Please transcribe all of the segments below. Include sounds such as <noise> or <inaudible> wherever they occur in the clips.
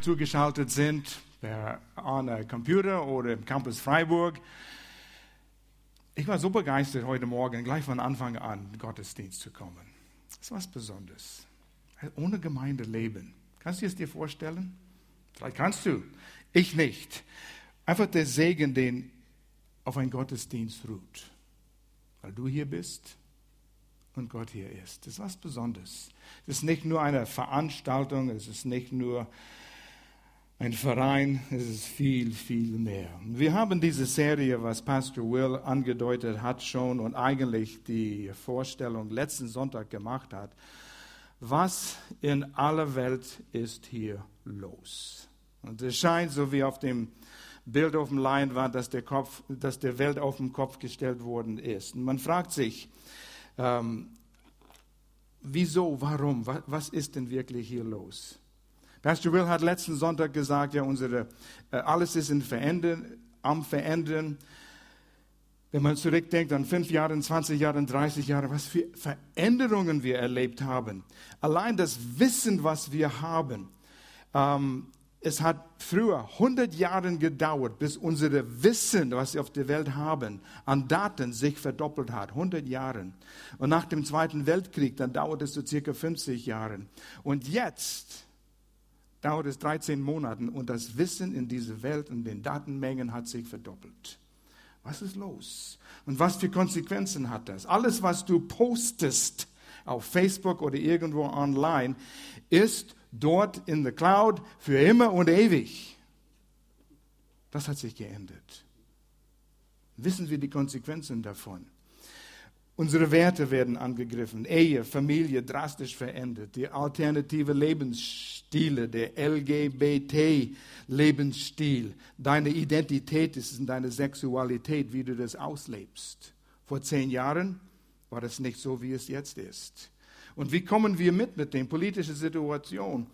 zugeschaltet sind, per on Computer oder im Campus Freiburg. Ich war so begeistert heute Morgen, gleich von Anfang an Gottesdienst zu kommen. Das ist was Besonderes. Ohne Gemeinde leben. Kannst du es dir vorstellen? Vielleicht kannst du. Ich nicht. Einfach der Segen, den auf ein Gottesdienst ruht. Weil du hier bist und Gott hier ist. Das ist was Besonderes. Es ist nicht nur eine Veranstaltung, es ist nicht nur ein Verein, es ist viel, viel mehr. Wir haben diese Serie, was Pastor Will angedeutet hat schon und eigentlich die Vorstellung letzten Sonntag gemacht hat. Was in aller Welt ist hier los? Und es scheint, so wie auf dem Bild auf dem Leinwand, dass der, Kopf, dass der Welt auf den Kopf gestellt worden ist. Und man fragt sich, ähm, wieso, warum, was, was ist denn wirklich hier los? Pastor Will hat letzten Sonntag gesagt, ja, unsere, äh, alles ist in Verändern, am Verändern. Wenn man zurückdenkt an fünf Jahre, 20 Jahre, 30 Jahre, was für Veränderungen wir erlebt haben. Allein das Wissen, was wir haben. Ähm, es hat früher 100 Jahre gedauert, bis unser Wissen, was wir auf der Welt haben, an Daten sich verdoppelt hat. 100 Jahre. Und nach dem Zweiten Weltkrieg, dann dauert es so circa 50 Jahre. Und jetzt dauert es 13 Monate und das Wissen in dieser Welt und den Datenmengen hat sich verdoppelt. Was ist los? Und was für Konsequenzen hat das? Alles, was du postest auf Facebook oder irgendwo online, ist dort in der Cloud für immer und ewig. Das hat sich geändert. Wissen wir die Konsequenzen davon? Unsere Werte werden angegriffen, Ehe, Familie drastisch verändert, die alternative Lebensstile, der LGBT-Lebensstil, deine Identität ist in deiner Sexualität, wie du das auslebst. Vor zehn Jahren war das nicht so, wie es jetzt ist. Und wie kommen wir mit mit den politischen Situationen?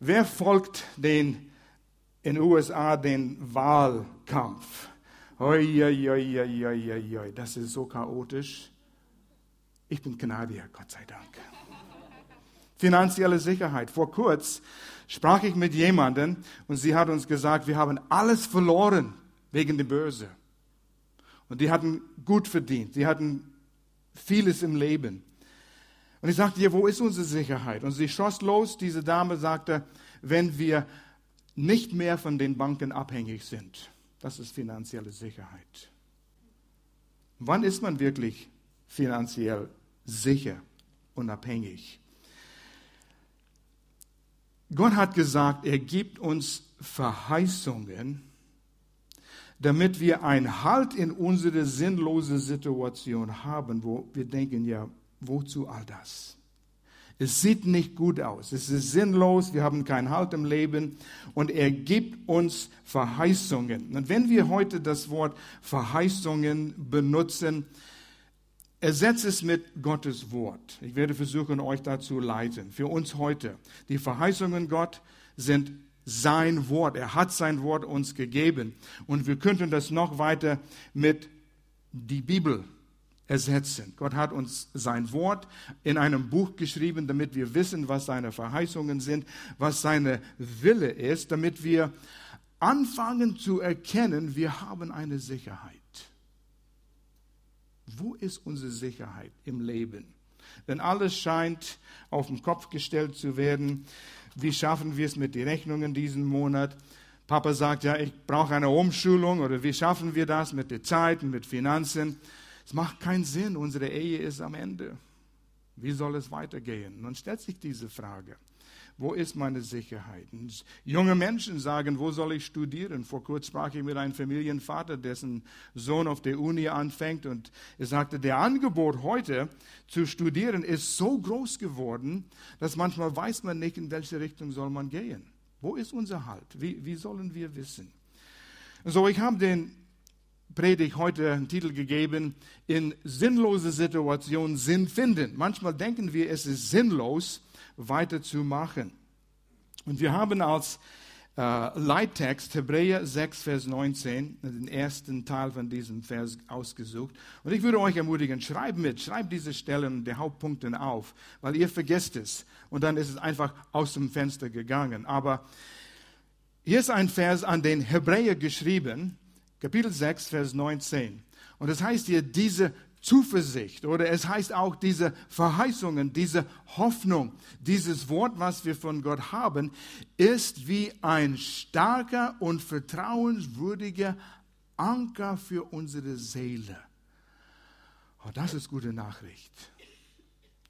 Wer folgt den in den USA den Wahlkampf? Oi, oi, oi, oi, oi, oi, das ist so chaotisch. Ich bin Kanadier, Gott sei Dank. Finanzielle Sicherheit. Vor kurz sprach ich mit jemandem und sie hat uns gesagt, wir haben alles verloren wegen der Börse. Und die hatten gut verdient, die hatten vieles im Leben. Und ich sagte ihr, wo ist unsere Sicherheit? Und sie schoss los, diese Dame sagte, wenn wir nicht mehr von den Banken abhängig sind. Das ist finanzielle Sicherheit. Wann ist man wirklich finanziell sicher, unabhängig? Gott hat gesagt, er gibt uns Verheißungen, damit wir einen Halt in unsere sinnlose Situation haben, wo wir denken, ja, Wozu all das? Es sieht nicht gut aus. Es ist sinnlos. Wir haben keinen Halt im Leben. Und er gibt uns Verheißungen. Und wenn wir heute das Wort Verheißungen benutzen, ersetzt es mit Gottes Wort. Ich werde versuchen, euch dazu leiten. Für uns heute. Die Verheißungen Gott sind sein Wort. Er hat sein Wort uns gegeben. Und wir könnten das noch weiter mit die Bibel ersetzen. Gott hat uns sein Wort in einem Buch geschrieben, damit wir wissen, was seine Verheißungen sind, was seine Wille ist, damit wir anfangen zu erkennen, wir haben eine Sicherheit. Wo ist unsere Sicherheit im Leben? Denn alles scheint auf den Kopf gestellt zu werden. Wie schaffen wir es mit den Rechnungen diesen Monat? Papa sagt, ja, ich brauche eine Umschulung oder wie schaffen wir das mit der Zeit und mit Finanzen? Es macht keinen Sinn, unsere Ehe ist am Ende. Wie soll es weitergehen? Nun stellt sich diese Frage. Wo ist meine Sicherheit? Junge Menschen sagen, wo soll ich studieren? Vor kurzem sprach ich mit einem Familienvater, dessen Sohn auf der Uni anfängt und er sagte, der Angebot heute zu studieren ist so groß geworden, dass manchmal weiß man nicht, in welche Richtung soll man gehen. Wo ist unser Halt? Wie, wie sollen wir wissen? So, ich habe den Predigt heute einen Titel gegeben, in sinnlose Situationen Sinn finden. Manchmal denken wir, es ist sinnlos, weiterzumachen. Und wir haben als äh, Leittext Hebräer 6, Vers 19, den ersten Teil von diesem Vers ausgesucht. Und ich würde euch ermutigen, schreibt mit, schreibt diese Stellen, die Hauptpunkte auf, weil ihr vergesst es. Und dann ist es einfach aus dem Fenster gegangen. Aber Hier ist ein Vers an den Hebräer geschrieben, Kapitel 6, Vers 19. Und es heißt hier, diese Zuversicht oder es heißt auch diese Verheißungen, diese Hoffnung, dieses Wort, was wir von Gott haben, ist wie ein starker und vertrauenswürdiger Anker für unsere Seele. Oh, das ist gute Nachricht.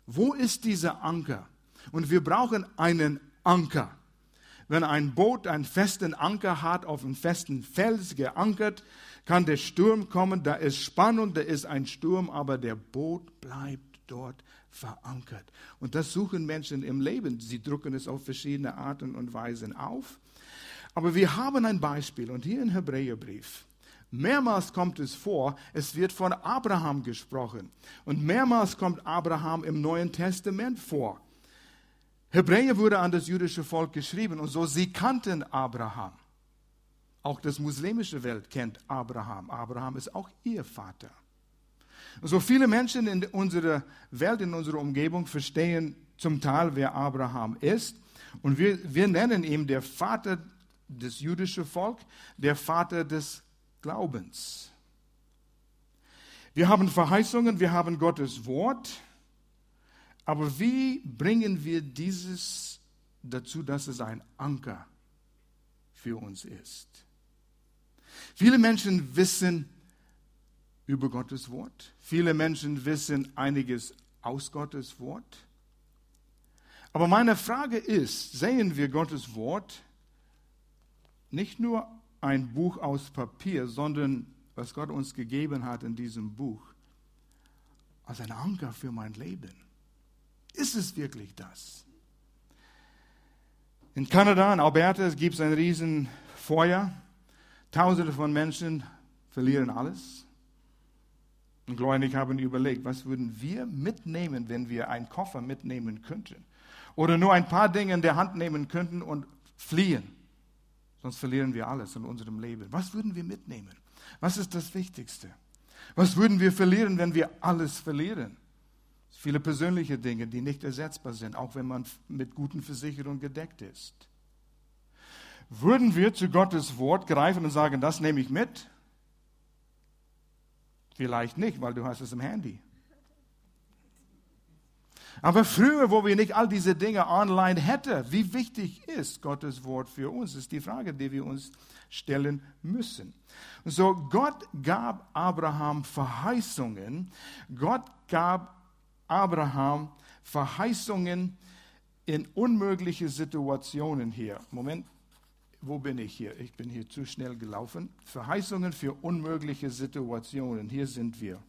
Wo ist dieser Anker? Und wir brauchen einen Anker. Wenn ein Boot einen festen Anker hat, auf einem festen Fels geankert, kann der Sturm kommen, da ist Spannung, da ist ein Sturm, aber der Boot bleibt dort verankert. Und das suchen Menschen im Leben. Sie drucken es auf verschiedene Arten und Weisen auf. Aber wir haben ein Beispiel und hier im Hebräerbrief. Mehrmals kommt es vor, es wird von Abraham gesprochen. Und mehrmals kommt Abraham im Neuen Testament vor. Hebräer wurde an das jüdische Volk geschrieben und so sie kannten Abraham. Auch das muslimische Welt kennt Abraham. Abraham ist auch ihr Vater. Und so viele Menschen in unserer Welt, in unserer Umgebung verstehen zum Teil, wer Abraham ist. Und wir, wir nennen ihn der Vater des jüdischen Volkes, der Vater des Glaubens. Wir haben Verheißungen, wir haben Gottes Wort. Aber wie bringen wir dieses dazu, dass es ein Anker für uns ist? Viele Menschen wissen über Gottes Wort. Viele Menschen wissen einiges aus Gottes Wort. Aber meine Frage ist, sehen wir Gottes Wort nicht nur ein Buch aus Papier, sondern was Gott uns gegeben hat in diesem Buch, als ein Anker für mein Leben? Ist es wirklich das? In Kanada, in Alberta, gibt es ein Riesenfeuer. Tausende von Menschen verlieren alles. Und ich haben überlegt, was würden wir mitnehmen, wenn wir einen Koffer mitnehmen könnten? Oder nur ein paar Dinge in der Hand nehmen könnten und fliehen. Sonst verlieren wir alles in unserem Leben. Was würden wir mitnehmen? Was ist das Wichtigste? Was würden wir verlieren, wenn wir alles verlieren? Viele persönliche Dinge, die nicht ersetzbar sind, auch wenn man mit guten Versicherungen gedeckt ist. Würden wir zu Gottes Wort greifen und sagen, das nehme ich mit? Vielleicht nicht, weil du hast es im Handy. Aber früher, wo wir nicht all diese Dinge online hätten, wie wichtig ist Gottes Wort für uns, ist die Frage, die wir uns stellen müssen. So, Gott gab Abraham Verheißungen. Gott gab Abraham Verheißungen in unmögliche Situationen hier. Moment, wo bin ich hier? Ich bin hier zu schnell gelaufen. Verheißungen für unmögliche Situationen. Hier sind wir.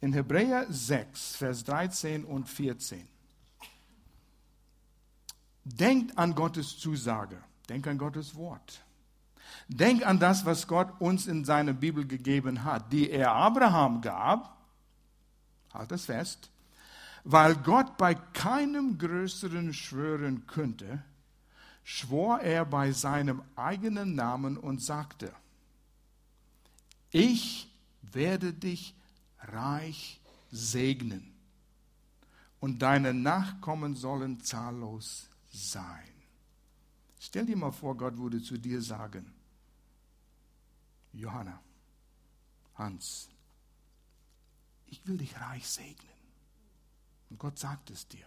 In Hebräer 6, Vers 13 und 14. Denkt an Gottes Zusage. Denk an Gottes Wort. Denk an das, was Gott uns in seiner Bibel gegeben hat, die er Abraham gab. Halt es fest weil Gott bei keinem Größeren schwören könnte, schwor er bei seinem eigenen Namen und sagte, ich werde dich reich segnen und deine Nachkommen sollen zahllos sein. Stell dir mal vor, Gott würde zu dir sagen, Johanna, Hans, ich will dich reich segnen. Und Gott sagt es dir.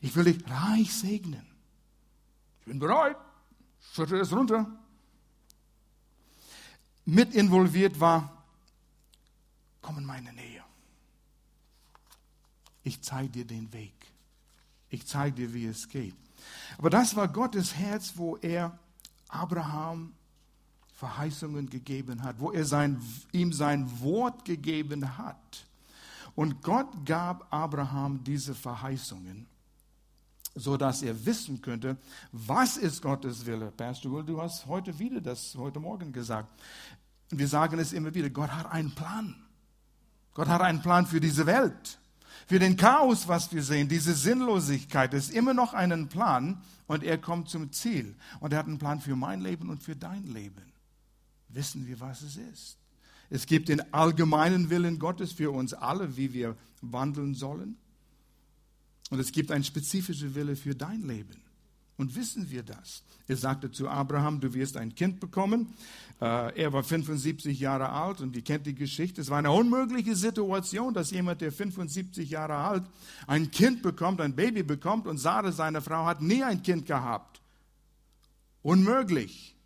Ich will dich reich segnen. Ich bin bereit. Schüttel es runter. Mit involviert war, komm in meine Nähe. Ich zeige dir den Weg. Ich zeige dir, wie es geht. Aber das war Gottes Herz, wo er Abraham Verheißungen gegeben hat, wo er sein, ihm sein Wort gegeben hat. Und Gott gab Abraham diese Verheißungen, so dass er wissen könnte, was ist Gottes Wille. Pastor Will, du hast heute wieder das heute Morgen gesagt. Wir sagen es immer wieder, Gott hat einen Plan. Gott hat einen Plan für diese Welt. Für den Chaos, was wir sehen, diese Sinnlosigkeit, ist immer noch einen Plan und er kommt zum Ziel. Und er hat einen Plan für mein Leben und für dein Leben. Wissen wir, was es ist? Es gibt den allgemeinen Willen Gottes für uns alle, wie wir wandeln sollen. Und es gibt einen spezifischen Wille für dein Leben. Und wissen wir das? Er sagte zu Abraham, du wirst ein Kind bekommen. Äh, er war 75 Jahre alt und ihr kennt die Geschichte. Es war eine unmögliche Situation, dass jemand, der 75 Jahre alt, ein Kind bekommt, ein Baby bekommt und Sarah, seine Frau, hat nie ein Kind gehabt. Unmöglich.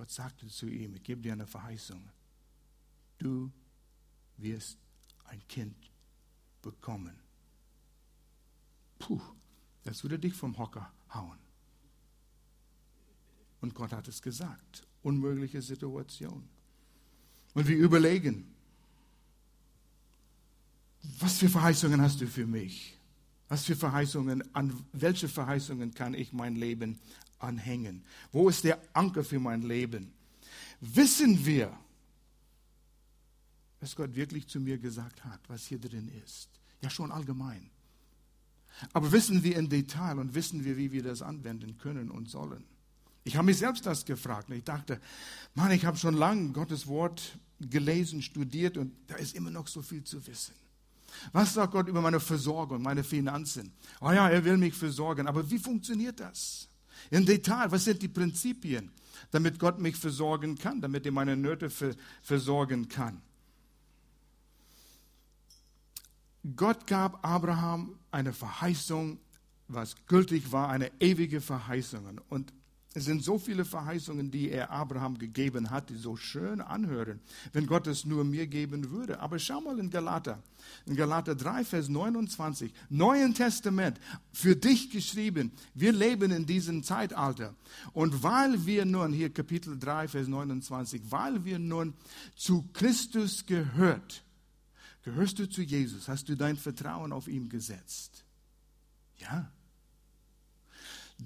Gott sagte zu ihm, ich gebe dir eine Verheißung. Du wirst ein Kind bekommen. Puh. Das würde dich vom Hocker hauen. Und Gott hat es gesagt. Unmögliche Situation. Und wir überlegen, was für Verheißungen hast du für mich? Was für Verheißungen, an welche Verheißungen kann ich mein Leben anhängen? Wo ist der Anker für mein Leben? Wissen wir, was Gott wirklich zu mir gesagt hat, was hier drin ist? Ja, schon allgemein. Aber wissen wir in Detail und wissen wir, wie wir das anwenden können und sollen? Ich habe mich selbst das gefragt. Und ich dachte, Mann, ich habe schon lange Gottes Wort gelesen, studiert und da ist immer noch so viel zu wissen. Was sagt Gott über meine Versorgung, meine Finanzen? Oh ja, er will mich versorgen. Aber wie funktioniert das? Im Detail, was sind die Prinzipien, damit Gott mich versorgen kann, damit er meine Nöte versorgen kann? Gott gab Abraham eine Verheißung, was gültig war, eine ewige Verheißung. Und es sind so viele Verheißungen, die er Abraham gegeben hat, die so schön anhören, wenn Gott es nur mir geben würde. Aber schau mal in Galater, in Galater 3, Vers 29, Neuen Testament, für dich geschrieben. Wir leben in diesem Zeitalter. Und weil wir nun, hier Kapitel 3, Vers 29, weil wir nun zu Christus gehört, Gehörst du zu Jesus? Hast du dein Vertrauen auf ihn gesetzt? Ja.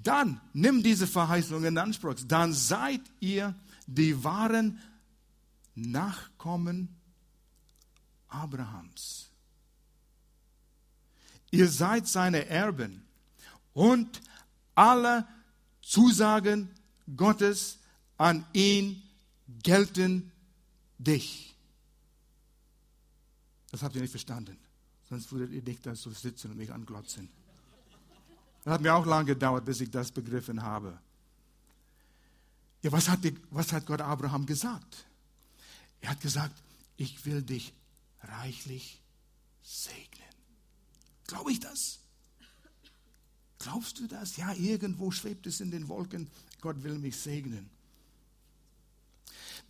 Dann nimm diese Verheißung in Anspruch. Dann seid ihr die wahren Nachkommen Abrahams. Ihr seid seine Erben und alle Zusagen Gottes an ihn gelten dich. Das habt ihr nicht verstanden. Sonst würdet ihr nicht da so sitzen und mich anglotzen. Das hat mir auch lange gedauert, bis ich das begriffen habe. Ja, was hat, die, was hat Gott Abraham gesagt? Er hat gesagt, ich will dich reichlich segnen. Glaube ich das? Glaubst du das? Ja, irgendwo schwebt es in den Wolken. Gott will mich segnen.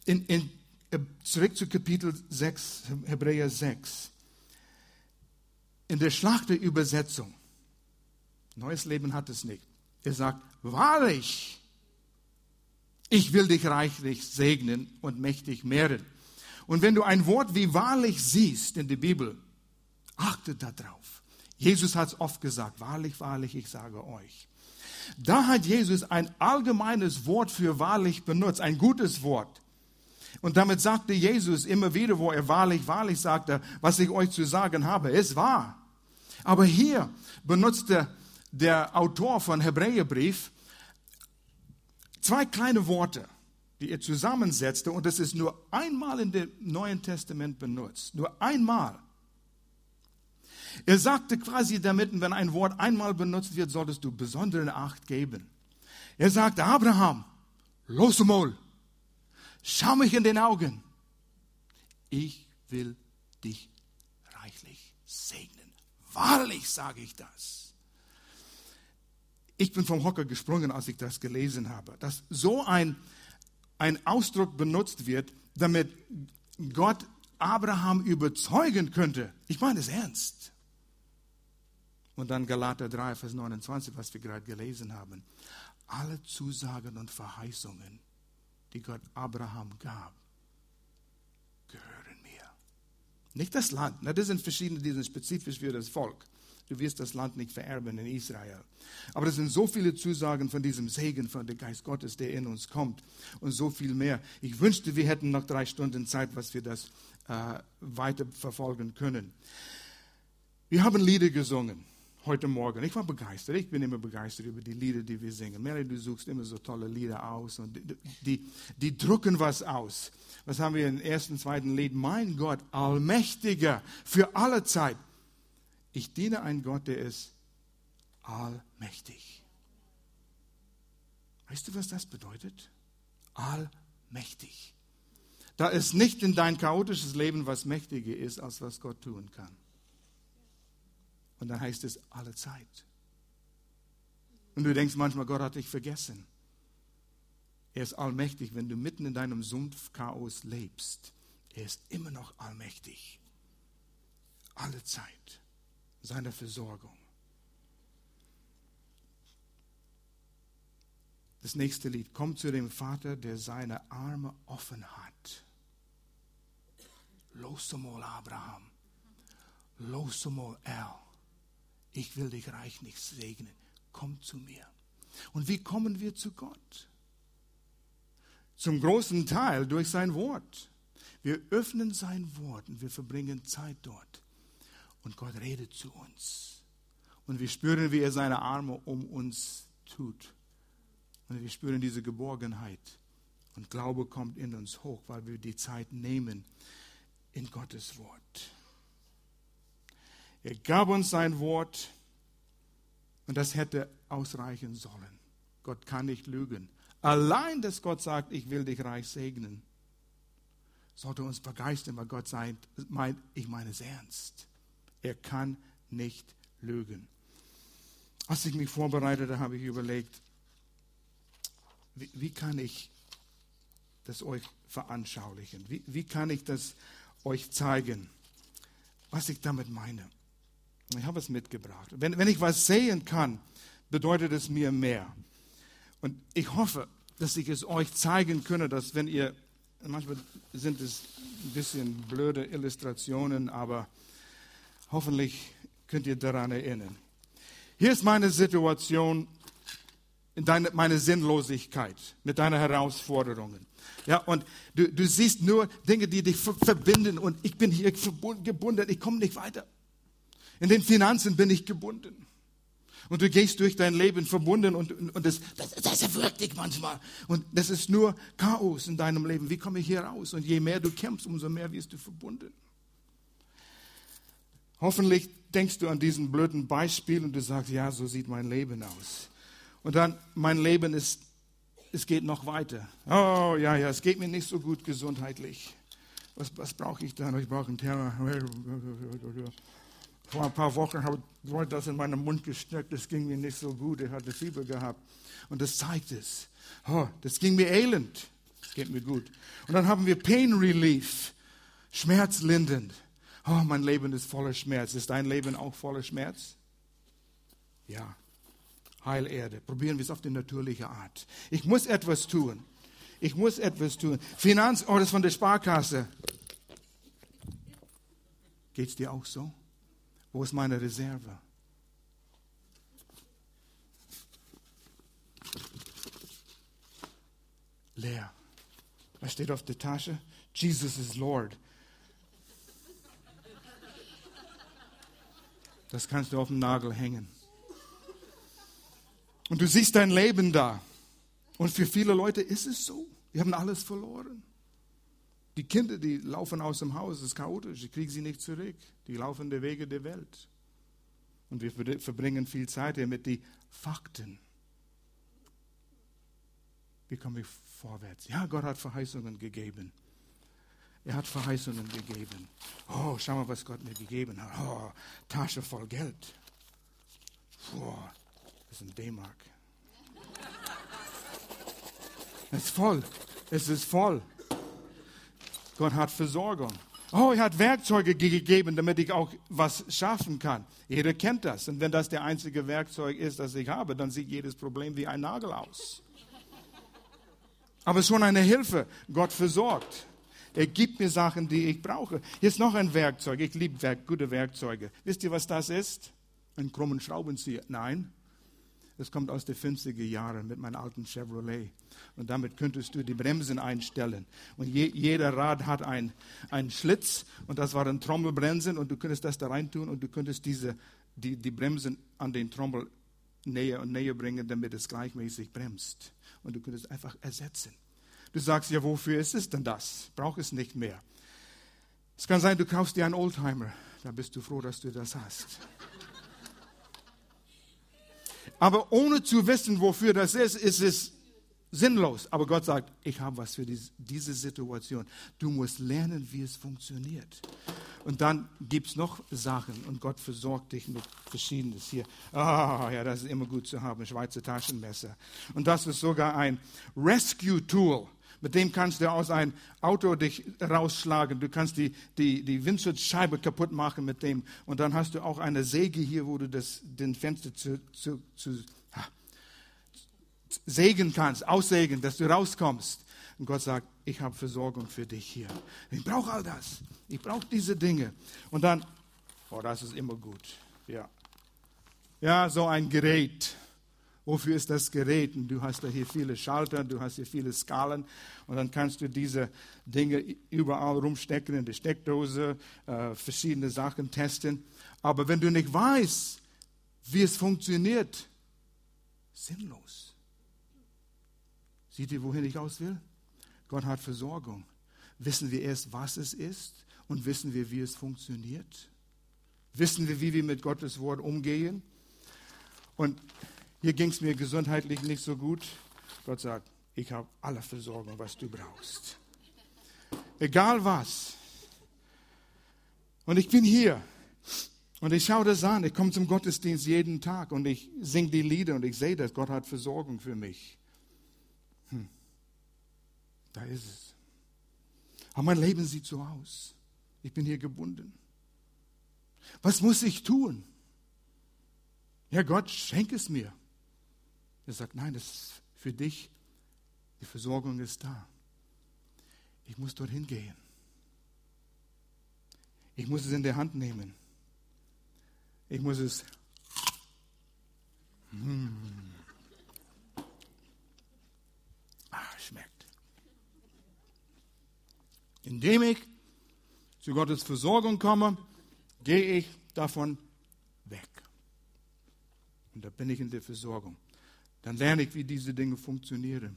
In, in äh, zurück zu Kapitel 6, Hebräer 6. In der Schlachterübersetzung, neues Leben hat es nicht. Er sagt, wahrlich, ich will dich reichlich segnen und mächtig mehren. Und wenn du ein Wort wie wahrlich siehst in der Bibel, achte darauf. Jesus hat es oft gesagt, wahrlich, wahrlich, ich sage euch. Da hat Jesus ein allgemeines Wort für wahrlich benutzt, ein gutes Wort. Und damit sagte Jesus immer wieder, wo er wahrlich, wahrlich sagte, was ich euch zu sagen habe, ist wahr. Aber hier benutzte der Autor von Hebräerbrief zwei kleine Worte, die er zusammensetzte, und das ist nur einmal in dem Neuen Testament benutzt. Nur einmal. Er sagte quasi damit, wenn ein Wort einmal benutzt wird, solltest du besondere Acht geben. Er sagte, Abraham, los mal, Schau mich in den Augen. Ich will dich reichlich segnen. Wahrlich sage ich das. Ich bin vom Hocker gesprungen, als ich das gelesen habe, dass so ein, ein Ausdruck benutzt wird, damit Gott Abraham überzeugen könnte. Ich meine es ernst. Und dann Galater 3, Vers 29, was wir gerade gelesen haben. Alle Zusagen und Verheißungen die Gott Abraham gab, gehören mir. Nicht das Land, das sind verschiedene, die sind spezifisch für das Volk. Du wirst das Land nicht vererben in Israel. Aber es sind so viele Zusagen von diesem Segen von dem Geist Gottes, der in uns kommt und so viel mehr. Ich wünschte, wir hätten noch drei Stunden Zeit, was wir das äh, weiter verfolgen können. Wir haben Lieder gesungen heute Morgen. Ich war begeistert. Ich bin immer begeistert über die Lieder, die wir singen. Mary, du suchst immer so tolle Lieder aus und die, die, die drücken was aus. Was haben wir im ersten, zweiten Lied? Mein Gott, Allmächtiger, für alle Zeit. Ich diene einen Gott, der ist allmächtig. Weißt du, was das bedeutet? Allmächtig. Da ist nicht in dein chaotisches Leben was mächtiger ist, als was Gott tun kann. Und dann heißt es alle Zeit. Und du denkst manchmal, Gott hat dich vergessen. Er ist allmächtig, wenn du mitten in deinem Sumpfchaos lebst. Er ist immer noch allmächtig. Alle Zeit. Seine Versorgung. Das nächste Lied. Komm zu dem Vater, der seine Arme offen hat. Los mal, Abraham. Los mal, El. Ich will dich reich nicht segnen. Komm zu mir. Und wie kommen wir zu Gott? Zum großen Teil durch sein Wort. Wir öffnen sein Wort und wir verbringen Zeit dort. Und Gott redet zu uns. Und wir spüren, wie er seine Arme um uns tut. Und wir spüren diese Geborgenheit. Und Glaube kommt in uns hoch, weil wir die Zeit nehmen in Gottes Wort. Er gab uns sein Wort und das hätte ausreichen sollen. Gott kann nicht lügen. Allein, dass Gott sagt, ich will dich reich segnen, sollte uns begeistern, weil Gott sagt, ich meine es ernst. Er kann nicht lügen. Als ich mich vorbereitete, habe ich überlegt, wie, wie kann ich das euch veranschaulichen? Wie, wie kann ich das euch zeigen, was ich damit meine? Ich habe es mitgebracht. Wenn, wenn ich was sehen kann, bedeutet es mir mehr. Und ich hoffe, dass ich es euch zeigen könne, dass wenn ihr, manchmal sind es ein bisschen blöde Illustrationen, aber hoffentlich könnt ihr daran erinnern. Hier ist meine Situation meine Sinnlosigkeit, mit deinen Herausforderungen. Ja, und du, du siehst nur Dinge, die dich verbinden und ich bin hier gebunden, ich komme nicht weiter. In den Finanzen bin ich gebunden. Und du gehst durch dein Leben verbunden und, und, und das, das, das erwürgt dich manchmal. Und das ist nur Chaos in deinem Leben. Wie komme ich hier raus? Und je mehr du kämpfst, umso mehr wirst du verbunden. Hoffentlich denkst du an diesen blöden Beispiel und du sagst, ja, so sieht mein Leben aus. Und dann, mein Leben ist, es geht noch weiter. Oh, ja, ja, es geht mir nicht so gut gesundheitlich. Was, was brauche ich dann? Ich brauche einen Terror. Vor ein paar Wochen habe ich das in meinem Mund gesteckt. Das ging mir nicht so gut. Ich hatte Fieber gehabt. Und das zeigt es. Oh, das ging mir elend. Geht mir gut. Und dann haben wir Pain Relief. Schmerzlindend. Oh, mein Leben ist voller Schmerz. Ist dein Leben auch voller Schmerz? Ja. Heilerde. Probieren wir es auf die natürliche Art. Ich muss etwas tun. Ich muss etwas tun. Finanz, oh, das von der Sparkasse. Geht es dir auch so? Wo ist meine Reserve? Leer. Was steht auf der Tasche? Jesus is Lord. Das kannst du auf dem Nagel hängen. Und du siehst dein Leben da. Und für viele Leute ist es so. Die haben alles verloren. Die Kinder, die laufen aus dem Haus, es ist chaotisch, ich kriege sie nicht zurück. Die laufen der Wege der Welt. Und wir verbringen viel Zeit hier mit den Fakten. Wie komme ich vorwärts? Ja, Gott hat Verheißungen gegeben. Er hat Verheißungen gegeben. Oh, schau mal, was Gott mir gegeben hat. Oh, Tasche voll Geld. Boah, das ist ein D-Mark. Es ist voll. Es ist voll. Gott hat Versorgung. Oh, er hat Werkzeuge gegeben, damit ich auch was schaffen kann. Jeder kennt das. Und wenn das der einzige Werkzeug ist, das ich habe, dann sieht jedes Problem wie ein Nagel aus. Aber schon eine Hilfe. Gott versorgt. Er gibt mir Sachen, die ich brauche. Hier ist noch ein Werkzeug. Ich liebe Werk, gute Werkzeuge. Wisst ihr, was das ist? Ein krummen Schraubenzieher. Nein, das kommt aus den 50er Jahren mit meinem alten Chevrolet. Und damit könntest du die Bremsen einstellen. Und je, jeder Rad hat einen Schlitz und das waren Trommelbremsen und du könntest das da rein tun und du könntest diese, die, die Bremsen an den Trommel näher und näher bringen, damit es gleichmäßig bremst. Und du könntest einfach ersetzen. Du sagst, ja, wofür ist es denn das? Brauch es nicht mehr. Es kann sein, du kaufst dir einen Oldtimer. Da bist du froh, dass du das hast. Aber ohne zu wissen, wofür das ist, ist es sinnlos. Aber Gott sagt, ich habe was für diese Situation. Du musst lernen, wie es funktioniert. Und dann gibt es noch Sachen und Gott versorgt dich mit Verschiedenes hier. Ah, ja, das ist immer gut zu haben, Schweizer Taschenmesser. Und das ist sogar ein Rescue-Tool. Mit dem kannst du aus einem Auto dich rausschlagen. Du kannst die, die, die Windschutzscheibe kaputt machen mit dem. Und dann hast du auch eine Säge hier, wo du das, den Fenster zu, zu, zu ha, sägen kannst, aussägen, dass du rauskommst. Und Gott sagt, ich habe Versorgung für dich hier. Ich brauche all das. Ich brauche diese Dinge. Und dann, oh, das ist immer gut. Ja. Ja, so ein Gerät. Wofür ist das Gerät? Und du hast da hier viele Schalter, du hast hier viele Skalen und dann kannst du diese Dinge überall rumstecken in die Steckdose, äh, verschiedene Sachen testen. Aber wenn du nicht weißt, wie es funktioniert, sinnlos. Seht ihr, wohin ich aus will? Gott hat Versorgung. Wissen wir erst, was es ist und wissen wir, wie es funktioniert? Wissen wir, wie wir mit Gottes Wort umgehen? Und hier ging es mir gesundheitlich nicht so gut. Gott sagt, ich habe alle Versorgung, was du brauchst. Egal was. Und ich bin hier. Und ich schaue das an. Ich komme zum Gottesdienst jeden Tag und ich singe die Lieder und ich sehe das. Gott hat Versorgung für mich. Hm. Da ist es. Aber mein Leben sieht so aus. Ich bin hier gebunden. Was muss ich tun? Ja, Gott, schenk es mir. Er sagt, nein, das ist für dich, die Versorgung ist da. Ich muss dorthin gehen. Ich muss es in der Hand nehmen. Ich muss es. Mm. Ah, schmeckt. Indem ich zu Gottes Versorgung komme, gehe ich davon weg. Und da bin ich in der Versorgung. Dann lerne ich, wie diese Dinge funktionieren.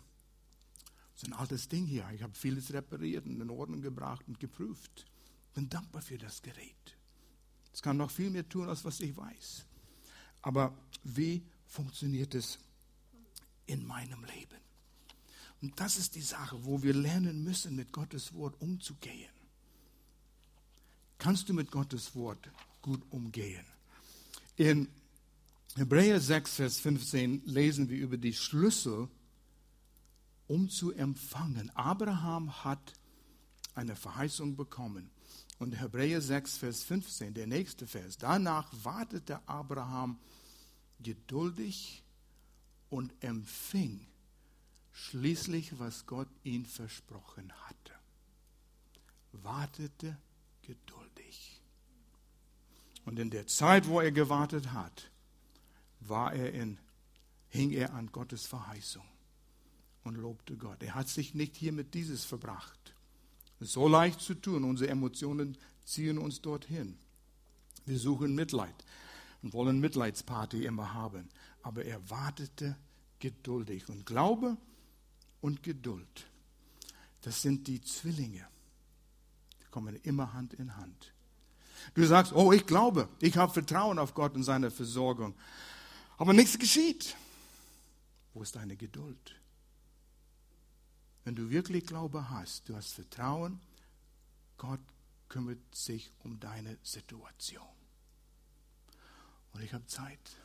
Das ist ein altes Ding hier. Ich habe vieles repariert und in Ordnung gebracht und geprüft. Bin dankbar für das Gerät. Es kann noch viel mehr tun, als was ich weiß. Aber wie funktioniert es in meinem Leben? Und das ist die Sache, wo wir lernen müssen, mit Gottes Wort umzugehen. Kannst du mit Gottes Wort gut umgehen? In Hebräer 6, Vers 15 lesen wir über die Schlüssel, um zu empfangen. Abraham hat eine Verheißung bekommen. Und Hebräer 6, Vers 15, der nächste Vers. Danach wartete Abraham geduldig und empfing schließlich, was Gott ihm versprochen hatte. Wartete geduldig. Und in der Zeit, wo er gewartet hat, war er in, hing er an Gottes Verheißung und lobte Gott. Er hat sich nicht hier mit dieses verbracht. So leicht zu tun. Unsere Emotionen ziehen uns dorthin. Wir suchen Mitleid und wollen Mitleidsparty immer haben. Aber er wartete geduldig. Und Glaube und Geduld, das sind die Zwillinge. Die kommen immer Hand in Hand. Du sagst, oh, ich glaube, ich habe Vertrauen auf Gott und seine Versorgung. Aber nichts geschieht. Wo ist deine Geduld? Wenn du wirklich Glaube hast, du hast Vertrauen, Gott kümmert sich um deine Situation. Und ich habe Zeit.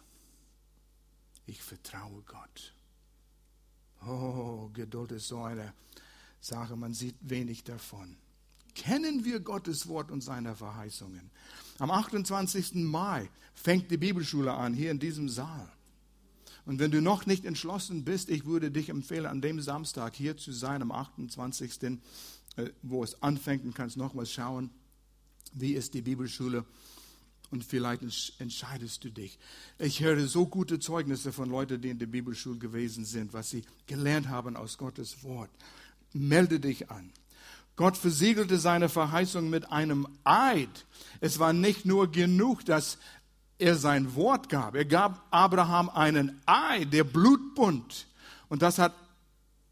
Ich vertraue Gott. Oh, Geduld ist so eine Sache, man sieht wenig davon. Kennen wir Gottes Wort und seine Verheißungen? Am 28. Mai fängt die Bibelschule an, hier in diesem Saal. Und wenn du noch nicht entschlossen bist, ich würde dich empfehlen, an dem Samstag hier zu sein, am 28., äh, wo es anfängt, und kannst nochmals schauen, wie ist die Bibelschule und vielleicht entscheidest du dich. Ich höre so gute Zeugnisse von Leuten, die in der Bibelschule gewesen sind, was sie gelernt haben aus Gottes Wort. Melde dich an. Gott versiegelte seine Verheißung mit einem Eid. Es war nicht nur genug, dass er sein Wort gab. Er gab Abraham einen Eid, der Blutbund. Und das hat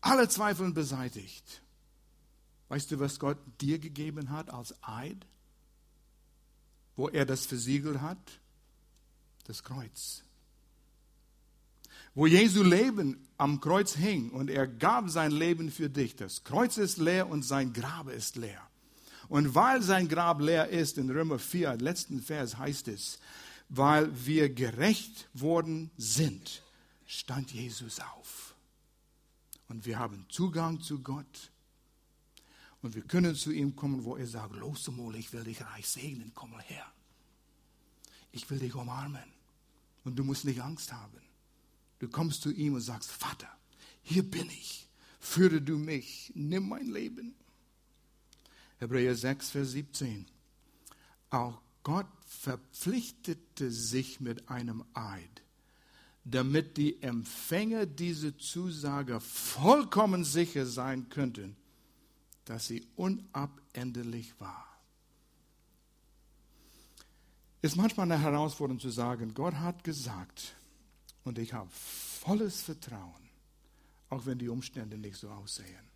alle Zweifel beseitigt. Weißt du, was Gott dir gegeben hat als Eid? Wo er das versiegelt hat? Das Kreuz. wo Jesu Leben am Kreuz hing und er gab sein Leben für dich. Das Kreuz ist leer und sein Grab ist leer. Und weil sein Grab leer ist, in Römer 4, letzten Vers heißt es, weil wir gerecht worden sind, stand Jesus auf. Und wir haben Zugang zu Gott. Und wir können zu ihm kommen, wo er sagt, los Mole, ich will dich reich segnen, komm mal her. Ich will dich umarmen. Und du musst nicht Angst haben. Du kommst zu ihm und sagst, Vater, hier bin ich. Führe du mich. Nimm mein Leben. Hebräer 6, Vers 17. Auch Gott verpflichtete sich mit einem Eid, damit die Empfänger dieser Zusage vollkommen sicher sein könnten, dass sie unabänderlich war. Ist manchmal eine Herausforderung zu sagen, Gott hat gesagt und ich habe volles Vertrauen, auch wenn die Umstände nicht so aussehen.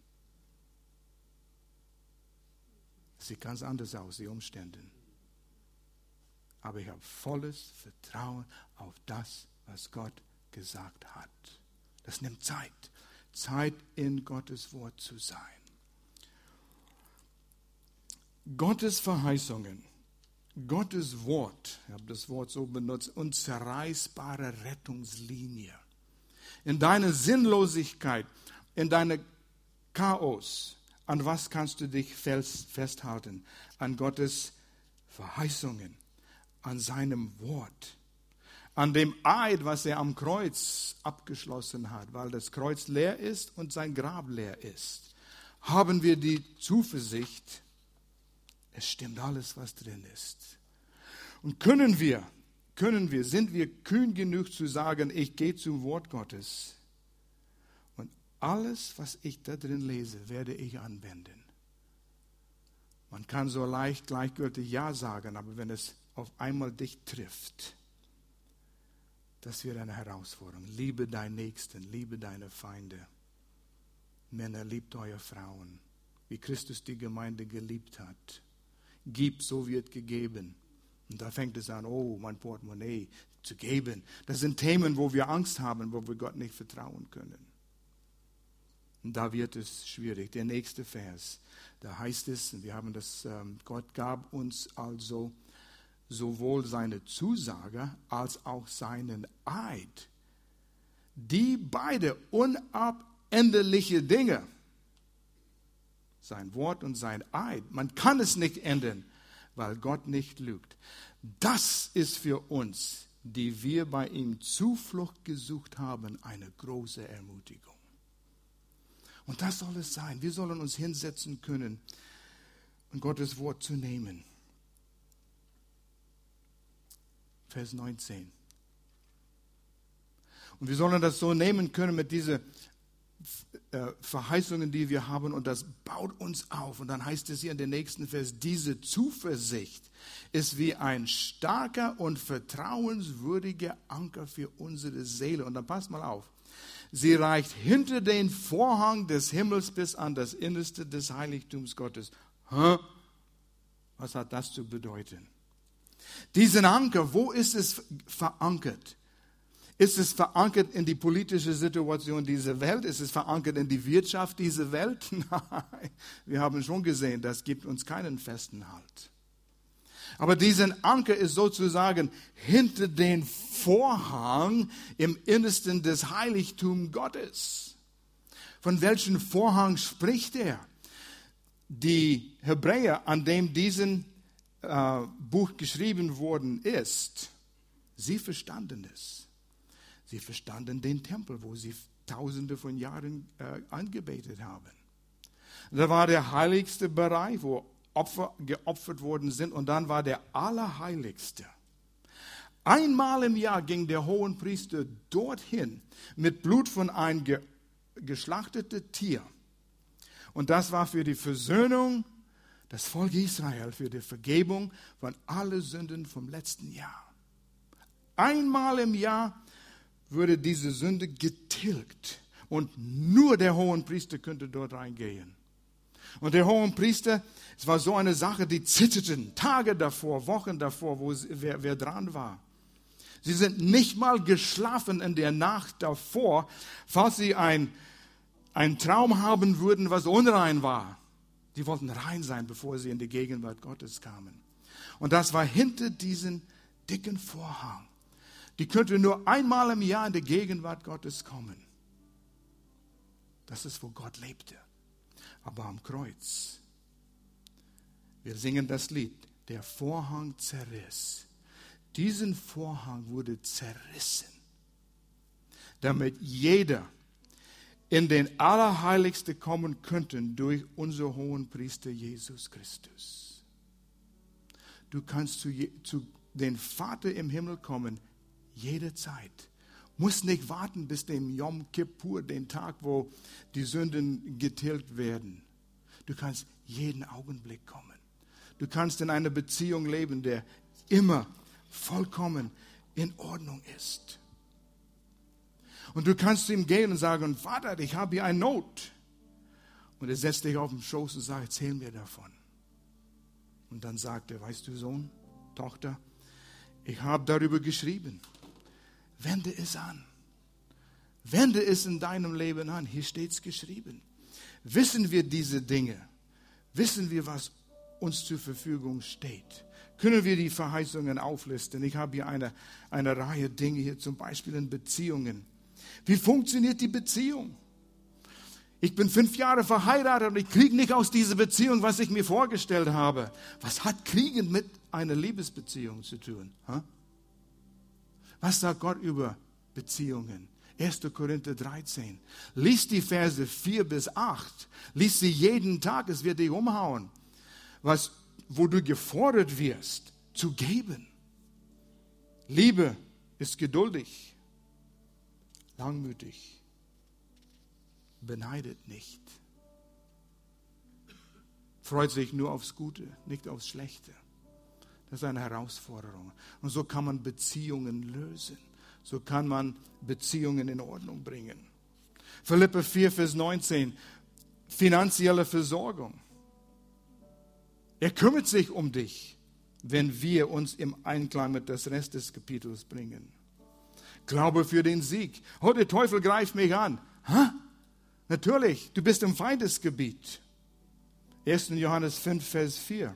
Es sieht ganz anders aus, die Umstände. Aber ich habe volles Vertrauen auf das, was Gott gesagt hat. Das nimmt Zeit. Zeit in Gottes Wort zu sein. Gottes Verheißungen, Gottes Wort, ich habe das Wort so benutzt, unzerreißbare Rettungslinie. In deiner Sinnlosigkeit, in deiner Chaos, an was kannst du dich festhalten? An Gottes Verheißungen, an seinem Wort, an dem Eid, was er am Kreuz abgeschlossen hat, weil das Kreuz leer ist und sein Grab leer ist. Haben wir die Zuversicht, es stimmt alles, was drin ist. Und können wir, können wir, sind wir kühn genug zu sagen, ich gehe zum Wort Gottes alles, was ich da drin lese, werde ich anwenden. Man kann so leicht gleichgültig Ja sagen, aber wenn es auf einmal dich trifft, das wird eine Herausforderung. Liebe deinen Nächsten, liebe deine Feinde. Männer, liebt eure Frauen, wie Christus die Gemeinde geliebt hat. Gib, so wird gegeben. Und da fängt es an, oh, mein Portemonnaie zu geben. Das sind Themen, wo wir Angst haben, wo wir Gott nicht vertrauen können. Und da wird es schwierig. Der nächste Vers, da heißt es, wir haben das, ähm, Gott gab uns also sowohl seine Zusage als auch seinen Eid. Die beide unabänderliche Dinge, sein Wort und sein Eid, man kann es nicht ändern, weil Gott nicht lügt. Das ist für uns, die wir bei ihm Zuflucht gesucht haben, eine große Ermutigung. Und das soll es sein. Wir sollen uns hinsetzen können und Gottes Wort zu nehmen. Vers 19. Und wir sollen das so nehmen können mit diesen äh, Verheißungen, die wir haben, und das baut uns auf. Und dann heißt es hier in den nächsten Vers, diese Zuversicht ist wie ein starker und vertrauenswürdiger Anker für unsere Seele. Und dann passt mal auf. Sie reicht hinter den Vorhang des Himmels bis an das Innerste des Heiligtums Gottes. Hä? Was hat das zu bedeuten? Diesen Anker, wo ist es verankert? Ist es verankert in die politische Situation dieser Welt? Ist es verankert in die Wirtschaft dieser Welt? <laughs> Nein, wir haben schon gesehen, das gibt uns keinen festen Halt. Aber diesen Anker ist sozusagen hinter den Vorhang im Innersten des Heiligtums Gottes. Von welchem Vorhang spricht er? Die Hebräer, an dem diesen äh, Buch geschrieben worden ist, sie verstanden es. Sie verstanden den Tempel, wo sie tausende von Jahren äh, angebetet haben. Da war der heiligste Bereich, wo Opfer geopfert worden sind. Und dann war der Allerheiligste. Einmal im Jahr ging der Hohenpriester dorthin mit Blut von einem ge geschlachteten Tier. Und das war für die Versöhnung das Volk Israel, für die Vergebung von allen Sünden vom letzten Jahr. Einmal im Jahr würde diese Sünde getilgt und nur der Hohenpriester könnte dort reingehen. Und der hohe Priester, es war so eine Sache, die zitterten Tage davor, Wochen davor, wo wer, wer dran war. Sie sind nicht mal geschlafen in der Nacht davor, falls sie ein, einen Traum haben würden, was unrein war. Die wollten rein sein, bevor sie in die Gegenwart Gottes kamen. Und das war hinter diesen dicken Vorhang. Die könnte nur einmal im Jahr in die Gegenwart Gottes kommen. Das ist, wo Gott lebte. Aber am Kreuz. Wir singen das Lied. Der Vorhang zerriss. Diesen Vorhang wurde zerrissen, damit jeder in den Allerheiligste kommen könnte durch unseren hohen Priester Jesus Christus. Du kannst zu, zu den Vater im Himmel kommen, jederzeit. Muss nicht warten bis dem Yom Kippur, den Tag, wo die Sünden getilgt werden. Du kannst jeden Augenblick kommen. Du kannst in einer Beziehung leben, der immer vollkommen in Ordnung ist. Und du kannst zu ihm gehen und sagen, Vater, ich habe hier eine Not. Und er setzt dich auf den Schoß und sagt, erzähl mir davon. Und dann sagt er, weißt du, Sohn, Tochter, ich habe darüber geschrieben. Wende es an. Wende es in deinem Leben an. Hier steht es geschrieben. Wissen wir diese Dinge? Wissen wir, was uns zur Verfügung steht? Können wir die Verheißungen auflisten? Ich habe hier eine, eine Reihe Dinge hier, zum Beispiel in Beziehungen. Wie funktioniert die Beziehung? Ich bin fünf Jahre verheiratet und ich kriege nicht aus dieser Beziehung, was ich mir vorgestellt habe. Was hat Kriegen mit einer Liebesbeziehung zu tun? Was sagt Gott über Beziehungen? 1. Korinther 13. Lies die Verse 4 bis 8. Lies sie jeden Tag, es wird dich umhauen. Was wo du gefordert wirst, zu geben. Liebe ist geduldig, langmütig, beneidet nicht, freut sich nur aufs Gute, nicht aufs Schlechte. Das ist eine Herausforderung. Und so kann man Beziehungen lösen. So kann man Beziehungen in Ordnung bringen. Philippe 4, Vers 19. Finanzielle Versorgung. Er kümmert sich um dich, wenn wir uns im Einklang mit des Rest des Kapitels bringen. Glaube für den Sieg. Oh, der Teufel greift mich an. Hä? Natürlich, du bist im Feindesgebiet. 1. Johannes 5, Vers 4.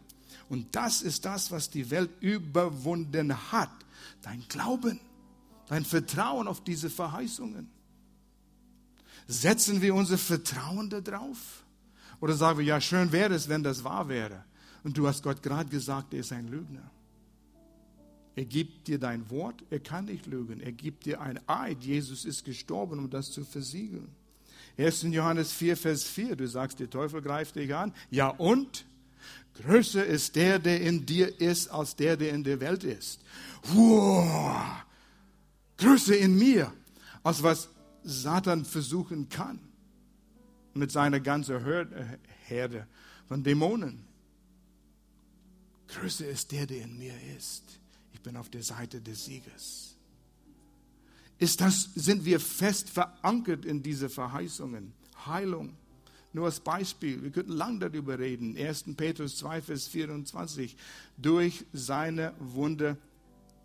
Und das ist das, was die Welt überwunden hat. Dein Glauben, dein Vertrauen auf diese Verheißungen. Setzen wir unser Vertrauen darauf? Oder sagen wir, ja, schön wäre es, wenn das wahr wäre. Und du hast Gott gerade gesagt, er ist ein Lügner. Er gibt dir dein Wort, er kann nicht lügen. Er gibt dir ein Eid. Jesus ist gestorben, um das zu versiegeln. 1. Johannes 4, Vers 4, du sagst, der Teufel greift dich an. Ja und? Größer ist der, der in dir ist, als der, der in der Welt ist. Wow. Größer in mir, als was Satan versuchen kann. Mit seiner ganzen Herde von Dämonen. Größer ist der, der in mir ist. Ich bin auf der Seite des Siegers. Ist das, sind wir fest verankert in diese Verheißungen? Heilung. Nur als Beispiel, wir könnten lang darüber reden. 1. Petrus 2, Vers 24. Durch seine Wunde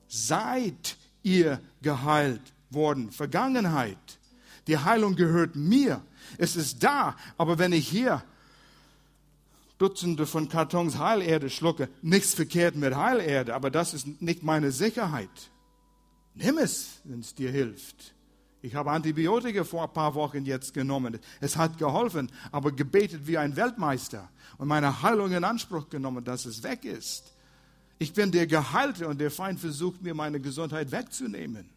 seid ihr geheilt worden. Vergangenheit. Die Heilung gehört mir. Es ist da. Aber wenn ich hier Dutzende von Kartons Heilerde schlucke. Nichts verkehrt mit Heilerde, aber das ist nicht meine Sicherheit. Nimm es, wenn es dir hilft. Ich habe Antibiotika vor ein paar Wochen jetzt genommen. Es hat geholfen, aber gebetet wie ein Weltmeister und meine Heilung in Anspruch genommen, dass es weg ist. Ich bin der Geheilte und der Feind versucht mir meine Gesundheit wegzunehmen.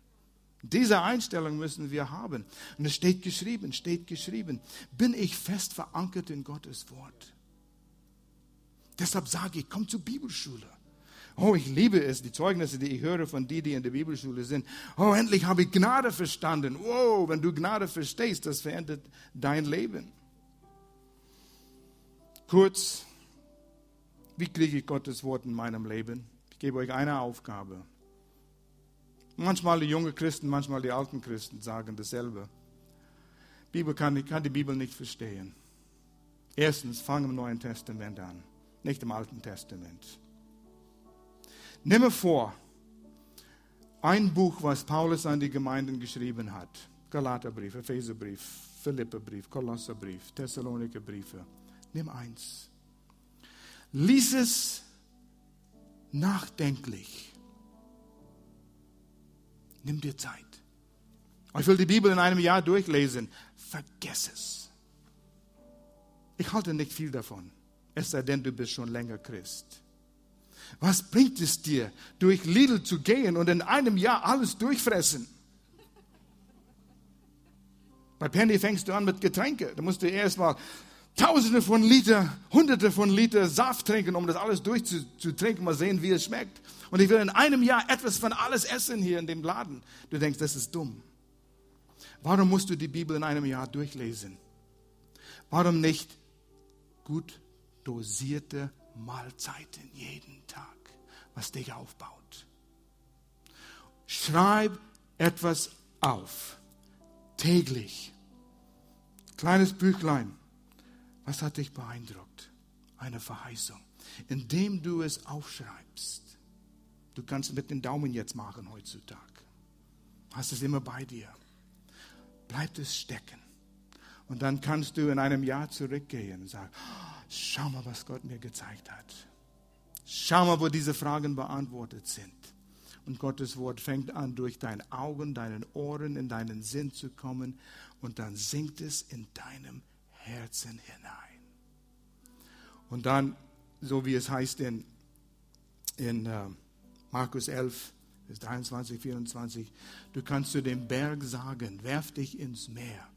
Diese Einstellung müssen wir haben. Und es steht geschrieben, steht geschrieben, bin ich fest verankert in Gottes Wort. Deshalb sage ich, komm zur Bibelschule. Oh, ich liebe es, die Zeugnisse, die ich höre von denen, die in der Bibelschule sind. Oh, endlich habe ich Gnade verstanden. Wow, wenn du Gnade verstehst, das verändert dein Leben. Kurz, wie kriege ich Gottes Wort in meinem Leben? Ich gebe euch eine Aufgabe. Manchmal die jungen Christen, manchmal die alten Christen sagen dasselbe. Bibel kann, kann die Bibel nicht verstehen. Erstens, fang im Neuen Testament an nicht im Alten Testament. Nimm mir vor, ein Buch, was Paulus an die Gemeinden geschrieben hat. Galaterbrief, Epheserbrief, Philipperbrief, Kolosserbrief, Thessalonikerbriefe. Nimm eins. Lies es nachdenklich. Nimm dir Zeit. Ich will die Bibel in einem Jahr durchlesen. Vergess es. Ich halte nicht viel davon, es sei denn, du bist schon länger Christ. Was bringt es dir, durch Lidl zu gehen und in einem Jahr alles durchfressen? Bei Penny fängst du an mit Getränke. Da musst du erst mal Tausende von Liter, Hunderte von Liter Saft trinken, um das alles durchzutrinken, mal sehen, wie es schmeckt. Und ich will in einem Jahr etwas von alles essen hier in dem Laden. Du denkst, das ist dumm. Warum musst du die Bibel in einem Jahr durchlesen? Warum nicht gut dosierte Mahlzeiten jeden Tag, was dich aufbaut? Schreib etwas auf, täglich. Kleines Büchlein was hat dich beeindruckt? Eine Verheißung. Indem du es aufschreibst. Du kannst mit den Daumen jetzt machen heutzutage. Hast es immer bei dir. Bleibt es stecken. Und dann kannst du in einem Jahr zurückgehen und sagen, schau mal, was Gott mir gezeigt hat. Schau mal, wo diese Fragen beantwortet sind. Und Gottes Wort fängt an, durch deine Augen, deinen Ohren, in deinen Sinn zu kommen. Und dann sinkt es in deinem Herzen hinein. Und dann, so wie es heißt in, in uh, Markus 11, 23, 24, du kannst zu dem Berg sagen, werf dich ins Meer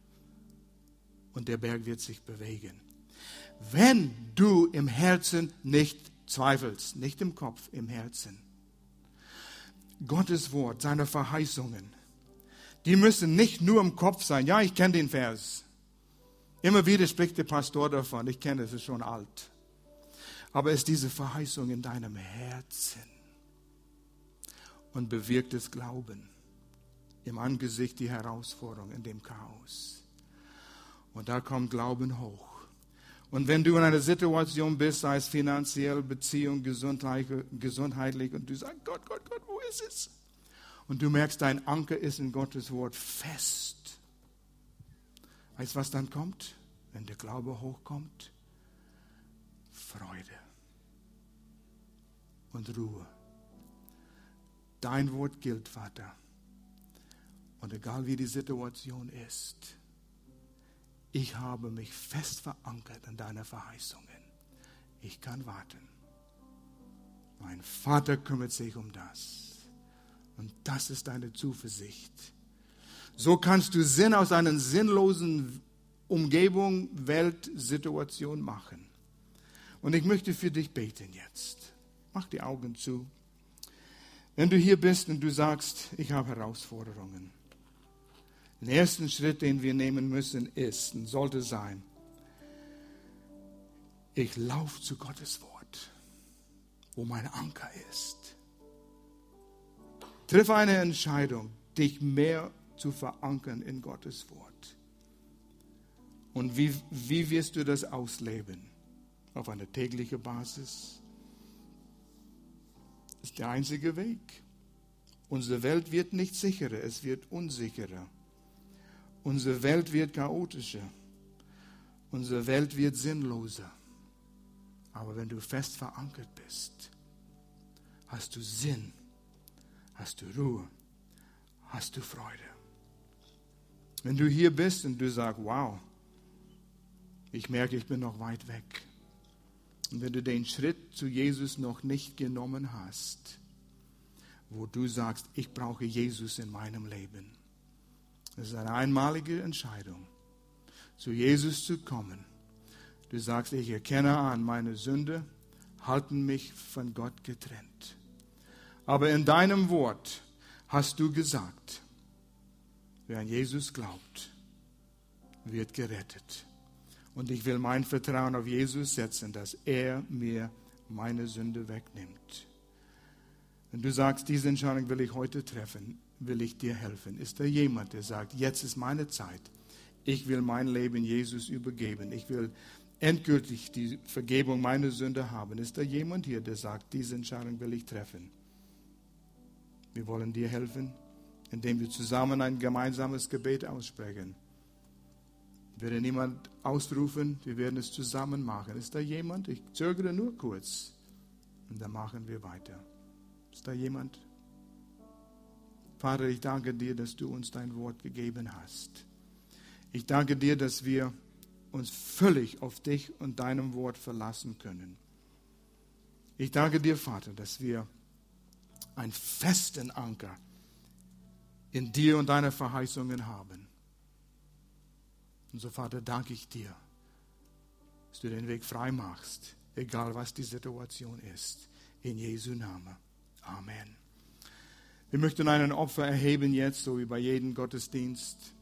und der Berg wird sich bewegen. Wenn du im Herzen nicht zweifelst, nicht im Kopf, im Herzen. Gottes Wort, seine Verheißungen, die müssen nicht nur im Kopf sein. Ja, ich kenne den Vers. Immer wieder spricht der Pastor davon, ich kenne es, ist schon alt. Aber ist diese Verheißung in deinem Herzen und bewirkt es Glauben im Angesicht die Herausforderung, in dem Chaos. Und da kommt Glauben hoch. Und wenn du in einer Situation bist, sei es finanziell, Beziehung, gesundheitlich, und du sagst, Gott, Gott, Gott, wo ist es? Und du merkst, dein Anker ist in Gottes Wort fest Weißt du, was dann kommt, wenn der Glaube hochkommt? Freude und Ruhe. Dein Wort gilt, Vater. Und egal wie die Situation ist, ich habe mich fest verankert an deine Verheißungen. Ich kann warten. Mein Vater kümmert sich um das. Und das ist deine Zuversicht so kannst du Sinn aus einer sinnlosen Umgebung, Weltsituation machen. Und ich möchte für dich beten jetzt. Mach die Augen zu. Wenn du hier bist und du sagst, ich habe Herausforderungen. Den ersten Schritt, den wir nehmen müssen, ist und sollte sein, ich laufe zu Gottes Wort, wo mein Anker ist. Triff eine Entscheidung, dich mehr zu verankern in Gottes Wort. Und wie, wie wirst du das ausleben? Auf einer täglichen Basis? Das ist der einzige Weg. Unsere Welt wird nicht sicherer, es wird unsicherer. Unsere Welt wird chaotischer. Unsere Welt wird sinnloser. Aber wenn du fest verankert bist, hast du Sinn, hast du Ruhe, hast du Freude. Wenn du hier bist und du sagst, wow, ich merke, ich bin noch weit weg. Und wenn du den Schritt zu Jesus noch nicht genommen hast, wo du sagst, ich brauche Jesus in meinem Leben. Das ist eine einmalige Entscheidung, zu Jesus zu kommen. Du sagst, ich erkenne an, meine Sünde halten mich von Gott getrennt. Aber in deinem Wort hast du gesagt, Wer an Jesus glaubt, wird gerettet. Und ich will mein Vertrauen auf Jesus setzen, dass er mir meine Sünde wegnimmt. Wenn du sagst, diese Entscheidung will ich heute treffen, will ich dir helfen. Ist da jemand, der sagt, jetzt ist meine Zeit. Ich will mein Leben Jesus übergeben. Ich will endgültig die Vergebung meiner Sünde haben. Ist da jemand hier, der sagt, diese Entscheidung will ich treffen? Wir wollen dir helfen, indem wir zusammen ein gemeinsames Gebet aussprechen. Werde niemand ausrufen, wir werden es zusammen machen. Ist da jemand? Ich zögere nur kurz. Und dann machen wir weiter. Ist da jemand? Vater, ich danke dir, dass du uns dein Wort gegeben hast. Ich danke dir, dass wir uns völlig auf dich und deinem Wort verlassen können. Ich danke dir, Vater, dass wir einen festen Anker in dir und deine Verheißungen haben. Und so, Vater, danke ich dir, dass du den Weg frei machst, egal was die Situation ist. In Jesu Namen. Amen. Wir möchten einen Opfer erheben jetzt, so wie bei jedem Gottesdienst.